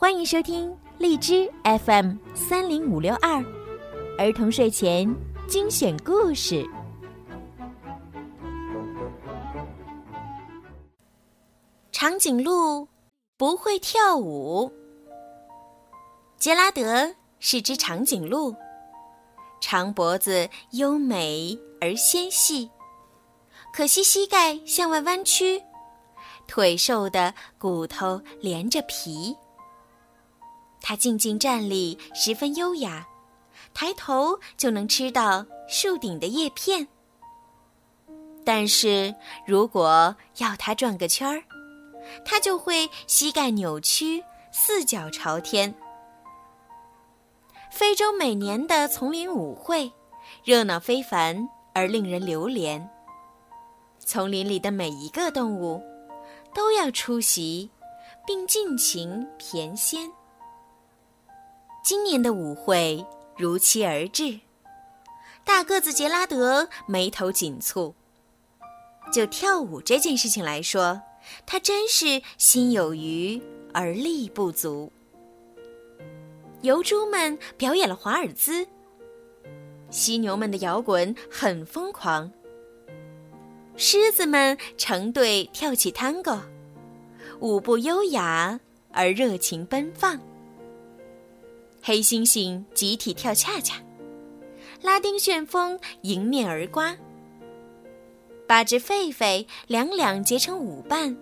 欢迎收听荔枝 FM 三零五六二儿童睡前精选故事。长颈鹿不会跳舞。杰拉德是只长颈鹿，长脖子优美而纤细，可惜膝盖向外弯曲，腿瘦的骨头连着皮。它静静站立，十分优雅，抬头就能吃到树顶的叶片。但是如果要它转个圈儿，它就会膝盖扭曲，四脚朝天。非洲每年的丛林舞会，热闹非凡而令人流连。丛林里的每一个动物，都要出席，并尽情翩跹。今年的舞会如期而至，大个子杰拉德眉头紧蹙。就跳舞这件事情来说，他真是心有余而力不足。疣猪们表演了华尔兹，犀牛们的摇滚很疯狂，狮子们成对跳起探戈，舞步优雅而热情奔放。黑猩猩集体跳恰恰，拉丁旋风迎面而刮。八只狒狒两两结成舞伴，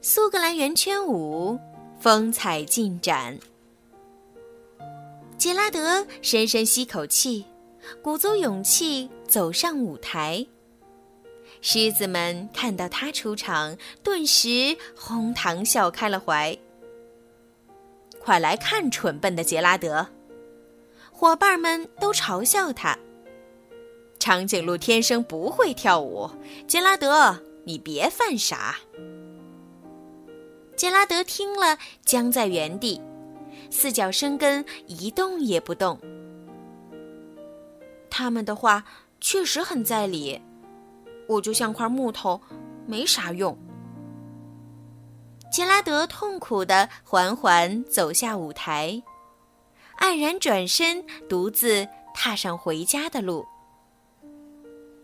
苏格兰圆圈舞风采尽展。杰拉德深深吸口气，鼓足勇气走上舞台。狮子们看到他出场，顿时哄堂笑开了怀。快来看蠢笨的杰拉德！伙伴们都嘲笑他。长颈鹿天生不会跳舞，杰拉德，你别犯傻。杰拉德听了，僵在原地，四脚生根，一动也不动。他们的话确实很在理，我就像块木头，没啥用。杰拉德痛苦地缓缓走下舞台，黯然转身，独自踏上回家的路。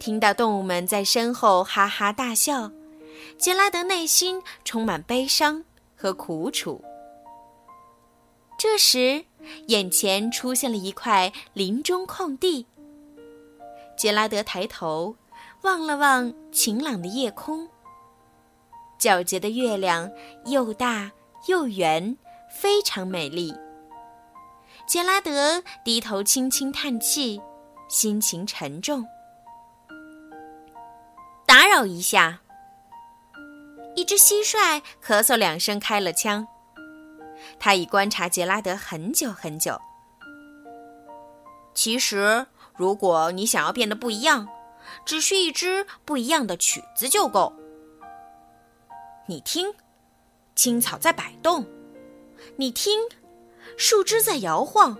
听到动物们在身后哈哈大笑，杰拉德内心充满悲伤和苦楚。这时，眼前出现了一块林中空地。杰拉德抬头望了望晴朗的夜空。皎洁的月亮又大又圆，非常美丽。杰拉德低头轻轻叹气，心情沉重。打扰一下，一只蟋蟀咳嗽两声，开了枪。他已观察杰拉德很久很久。其实，如果你想要变得不一样，只需一支不一样的曲子就够。你听，青草在摆动；你听，树枝在摇晃。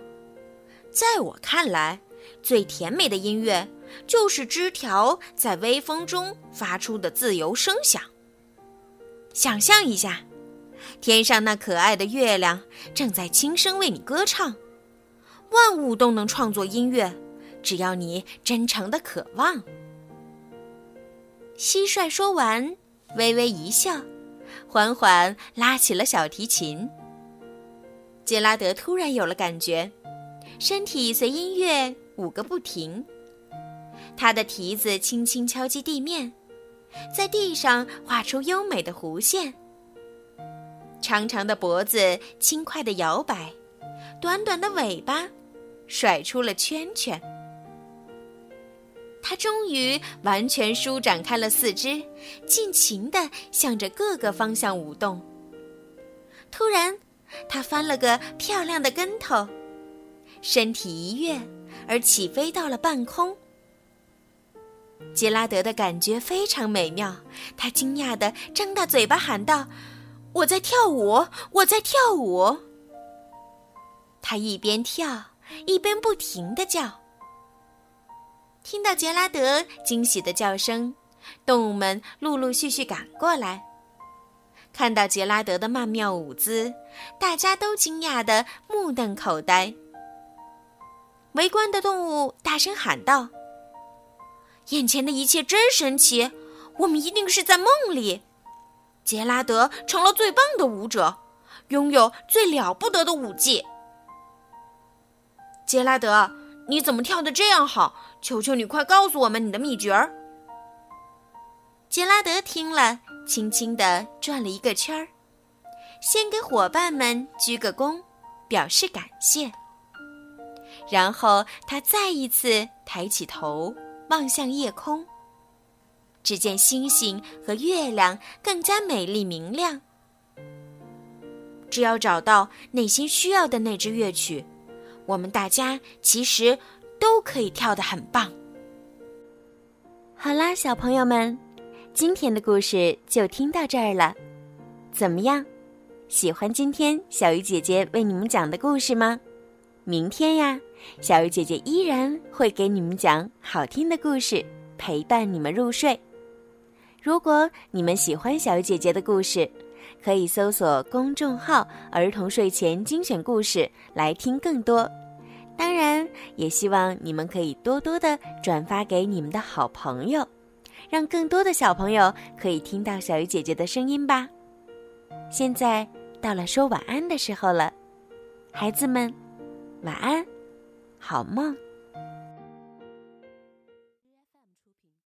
在我看来，最甜美的音乐就是枝条在微风中发出的自由声响。想象一下，天上那可爱的月亮正在轻声为你歌唱。万物都能创作音乐，只要你真诚的渴望。蟋蟀说完，微微一笑。缓缓拉起了小提琴。杰拉德突然有了感觉，身体随音乐舞个不停。他的蹄子轻轻敲击地面，在地上画出优美的弧线。长长的脖子轻快地摇摆，短短的尾巴甩出了圈圈。他终于完全舒展开了四肢，尽情地向着各个方向舞动。突然，他翻了个漂亮的跟头，身体一跃而起飞到了半空。杰拉德的感觉非常美妙，他惊讶地张大嘴巴喊道：“我在跳舞，我在跳舞！”他一边跳，一边不停地叫。听到杰拉德惊喜的叫声，动物们陆陆续续赶过来。看到杰拉德的曼妙舞姿，大家都惊讶的目瞪口呆。围观的动物大声喊道：“眼前的一切真神奇！我们一定是在梦里。杰拉德成了最棒的舞者，拥有最了不得的舞技。杰拉德，你怎么跳的这样好？求求你，快告诉我们你的秘诀儿！”杰拉德听了，轻轻地转了一个圈儿，先给伙伴们鞠个躬，表示感谢。然后他再一次抬起头望向夜空，只见星星和月亮更加美丽明亮。只要找到内心需要的那支乐曲，我们大家其实都可以跳得很棒。好啦，小朋友们，今天的故事就听到这儿了。怎么样，喜欢今天小鱼姐姐为你们讲的故事吗？明天呀，小鱼姐姐依然会给你们讲好听的故事，陪伴你们入睡。如果你们喜欢小鱼姐姐的故事，可以搜索公众号“儿童睡前精选故事”来听更多。当然，也希望你们可以多多的转发给你们的好朋友，让更多的小朋友可以听到小鱼姐姐的声音吧。现在到了说晚安的时候了，孩子们。晚安，好梦。